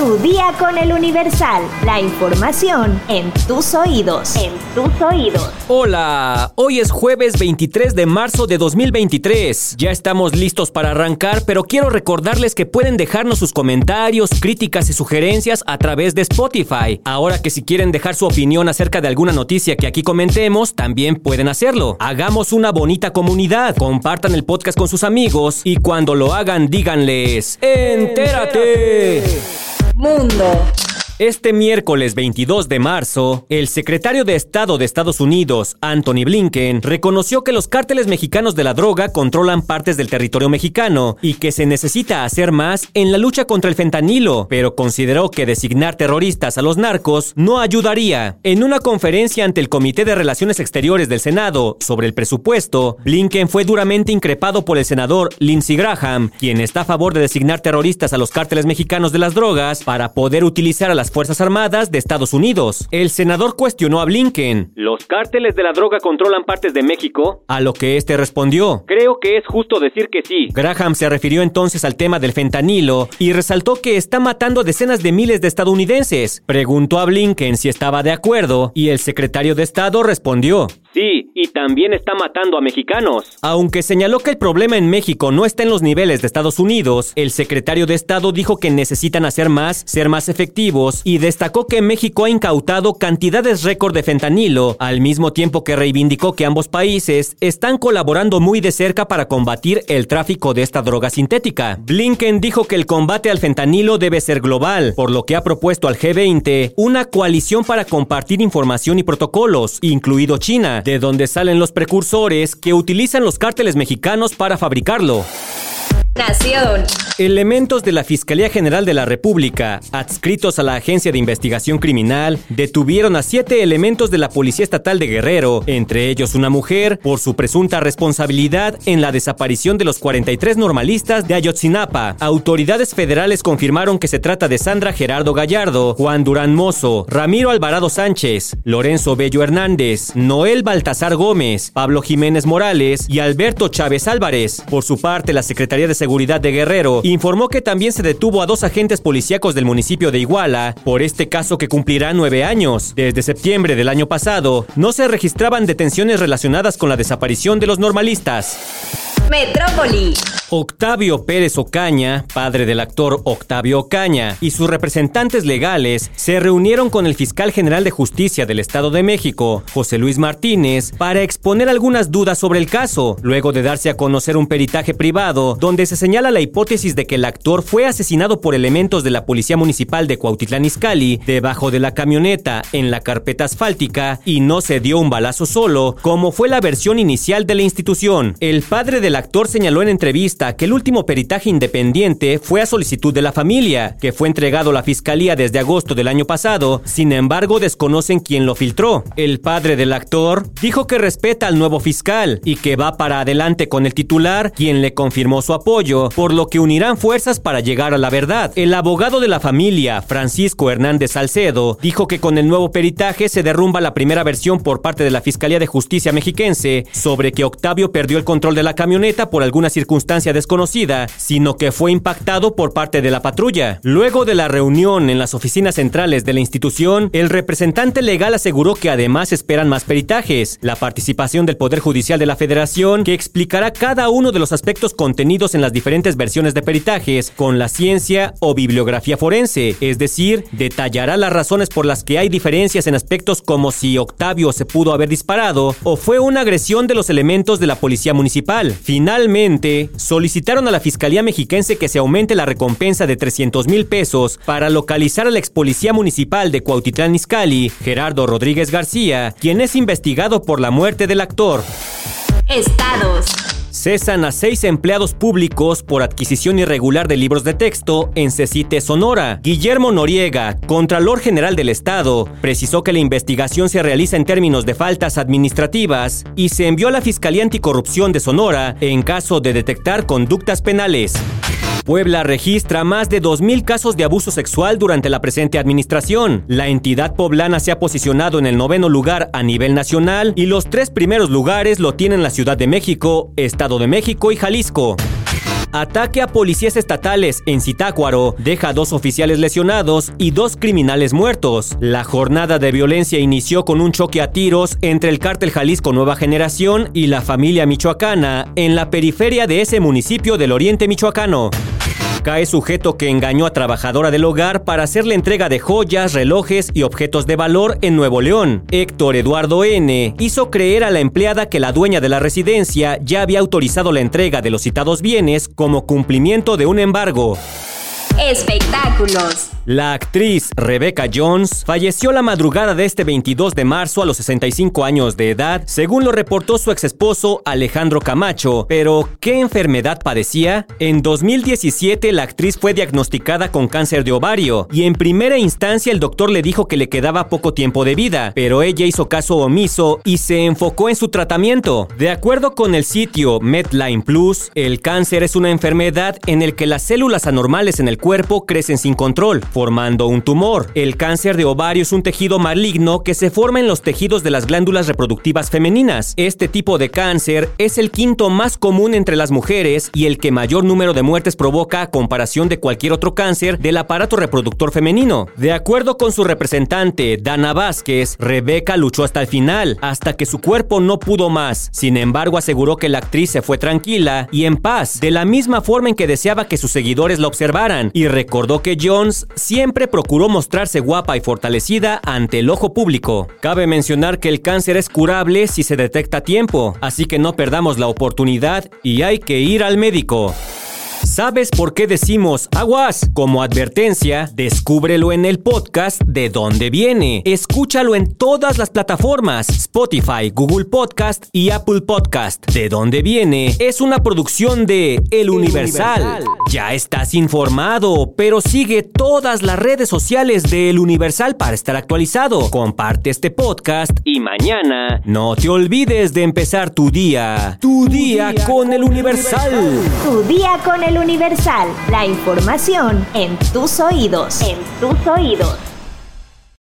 Tu día con el Universal. La información en tus oídos. En tus oídos. Hola, hoy es jueves 23 de marzo de 2023. Ya estamos listos para arrancar, pero quiero recordarles que pueden dejarnos sus comentarios, críticas y sugerencias a través de Spotify. Ahora que si quieren dejar su opinión acerca de alguna noticia que aquí comentemos, también pueden hacerlo. Hagamos una bonita comunidad. Compartan el podcast con sus amigos y cuando lo hagan díganles, ¡Entérate! Mundo. Este miércoles 22 de marzo, el secretario de Estado de Estados Unidos, Anthony Blinken, reconoció que los cárteles mexicanos de la droga controlan partes del territorio mexicano y que se necesita hacer más en la lucha contra el fentanilo, pero consideró que designar terroristas a los narcos no ayudaría. En una conferencia ante el Comité de Relaciones Exteriores del Senado sobre el presupuesto, Blinken fue duramente increpado por el senador Lindsey Graham, quien está a favor de designar terroristas a los cárteles mexicanos de las drogas para poder utilizar a las Fuerzas Armadas de Estados Unidos. El senador cuestionó a Blinken. ¿Los cárteles de la droga controlan partes de México? A lo que este respondió. Creo que es justo decir que sí. Graham se refirió entonces al tema del fentanilo y resaltó que está matando a decenas de miles de estadounidenses. Preguntó a Blinken si estaba de acuerdo y el secretario de Estado respondió. Sí, y también está matando a mexicanos. Aunque señaló que el problema en México no está en los niveles de Estados Unidos, el secretario de Estado dijo que necesitan hacer más, ser más efectivos y destacó que México ha incautado cantidades récord de fentanilo, al mismo tiempo que reivindicó que ambos países están colaborando muy de cerca para combatir el tráfico de esta droga sintética. Blinken dijo que el combate al fentanilo debe ser global, por lo que ha propuesto al G20 una coalición para compartir información y protocolos, incluido China, de donde salen los precursores que utilizan los cárteles mexicanos para fabricarlo. Nación. Elementos de la Fiscalía General de la República, adscritos a la Agencia de Investigación Criminal, detuvieron a siete elementos de la Policía Estatal de Guerrero, entre ellos una mujer, por su presunta responsabilidad en la desaparición de los 43 normalistas de Ayotzinapa. Autoridades federales confirmaron que se trata de Sandra Gerardo Gallardo, Juan Durán Mozo, Ramiro Alvarado Sánchez, Lorenzo Bello Hernández, Noel Baltasar Gómez, Pablo Jiménez Morales y Alberto Chávez Álvarez. Por su parte, la Secretaría de Seguridad de Guerrero informó que también se detuvo a dos agentes policíacos del municipio de Iguala por este caso que cumplirá nueve años. Desde septiembre del año pasado, no se registraban detenciones relacionadas con la desaparición de los normalistas. Metrópoli. Octavio Pérez Ocaña, padre del actor Octavio Ocaña, y sus representantes legales se reunieron con el fiscal general de justicia del Estado de México, José Luis Martínez, para exponer algunas dudas sobre el caso, luego de darse a conocer un peritaje privado donde se señala la hipótesis de que el actor fue asesinado por elementos de la Policía Municipal de Cuautitlán Izcalli debajo de la camioneta en la carpeta asfáltica y no se dio un balazo solo, como fue la versión inicial de la institución. El padre del actor señaló en entrevista que el último peritaje independiente fue a solicitud de la familia, que fue entregado a la fiscalía desde agosto del año pasado, sin embargo desconocen quién lo filtró. El padre del actor dijo que respeta al nuevo fiscal y que va para adelante con el titular, quien le confirmó su apoyo, por lo que unirán fuerzas para llegar a la verdad. El abogado de la familia, Francisco Hernández Salcedo, dijo que con el nuevo peritaje se derrumba la primera versión por parte de la Fiscalía de Justicia mexiquense sobre que Octavio perdió el control de la camioneta por alguna circunstancia desconocida, sino que fue impactado por parte de la patrulla. Luego de la reunión en las oficinas centrales de la institución, el representante legal aseguró que además esperan más peritajes, la participación del Poder Judicial de la Federación, que explicará cada uno de los aspectos contenidos en las diferentes versiones de peritajes con la ciencia o bibliografía forense, es decir, detallará las razones por las que hay diferencias en aspectos como si Octavio se pudo haber disparado o fue una agresión de los elementos de la policía municipal. Finalmente, solicitaron a la Fiscalía Mexiquense que se aumente la recompensa de 300 mil pesos para localizar al ex policía municipal de Cuautitlán Izcalli, Gerardo Rodríguez García, quien es investigado por la muerte del actor. Estados. Cesan a seis empleados públicos por adquisición irregular de libros de texto en Cecite, Sonora. Guillermo Noriega, Contralor General del Estado, precisó que la investigación se realiza en términos de faltas administrativas y se envió a la Fiscalía Anticorrupción de Sonora en caso de detectar conductas penales. Puebla registra más de 2.000 casos de abuso sexual durante la presente administración. La entidad poblana se ha posicionado en el noveno lugar a nivel nacional y los tres primeros lugares lo tienen la Ciudad de México, Estado de México y Jalisco. Ataque a policías estatales en Zitácuaro deja dos oficiales lesionados y dos criminales muertos. La jornada de violencia inició con un choque a tiros entre el cártel Jalisco Nueva Generación y la familia michoacana en la periferia de ese municipio del oriente michoacano. Cae sujeto que engañó a trabajadora del hogar para hacerle entrega de joyas, relojes y objetos de valor en Nuevo León. Héctor Eduardo N. hizo creer a la empleada que la dueña de la residencia ya había autorizado la entrega de los citados bienes como cumplimiento de un embargo. Espectáculos. La actriz Rebecca Jones falleció la madrugada de este 22 de marzo a los 65 años de edad, según lo reportó su exesposo Alejandro Camacho. Pero, ¿qué enfermedad padecía? En 2017 la actriz fue diagnosticada con cáncer de ovario y en primera instancia el doctor le dijo que le quedaba poco tiempo de vida, pero ella hizo caso omiso y se enfocó en su tratamiento. De acuerdo con el sitio Medline Plus, el cáncer es una enfermedad en el que las células anormales en el cuerpo crecen sin control formando un tumor. El cáncer de ovario es un tejido maligno que se forma en los tejidos de las glándulas reproductivas femeninas. Este tipo de cáncer es el quinto más común entre las mujeres y el que mayor número de muertes provoca a comparación de cualquier otro cáncer del aparato reproductor femenino. De acuerdo con su representante, Dana Vázquez, Rebeca luchó hasta el final, hasta que su cuerpo no pudo más. Sin embargo, aseguró que la actriz se fue tranquila y en paz, de la misma forma en que deseaba que sus seguidores la observaran, y recordó que Jones siempre procuró mostrarse guapa y fortalecida ante el ojo público. Cabe mencionar que el cáncer es curable si se detecta a tiempo, así que no perdamos la oportunidad y hay que ir al médico. ¿Sabes por qué decimos aguas? Como advertencia, descúbrelo en el podcast de dónde viene. Escúchalo en todas las plataformas, Spotify, Google Podcast y Apple Podcast. De dónde viene es una producción de El Universal. Ya estás informado, pero sigue todas las redes sociales de El Universal para estar actualizado. Comparte este podcast y mañana no te olvides de empezar tu día. Tu, día, con El Universal. Tu día con el Universal. La información en tus oídos. En tus oídos.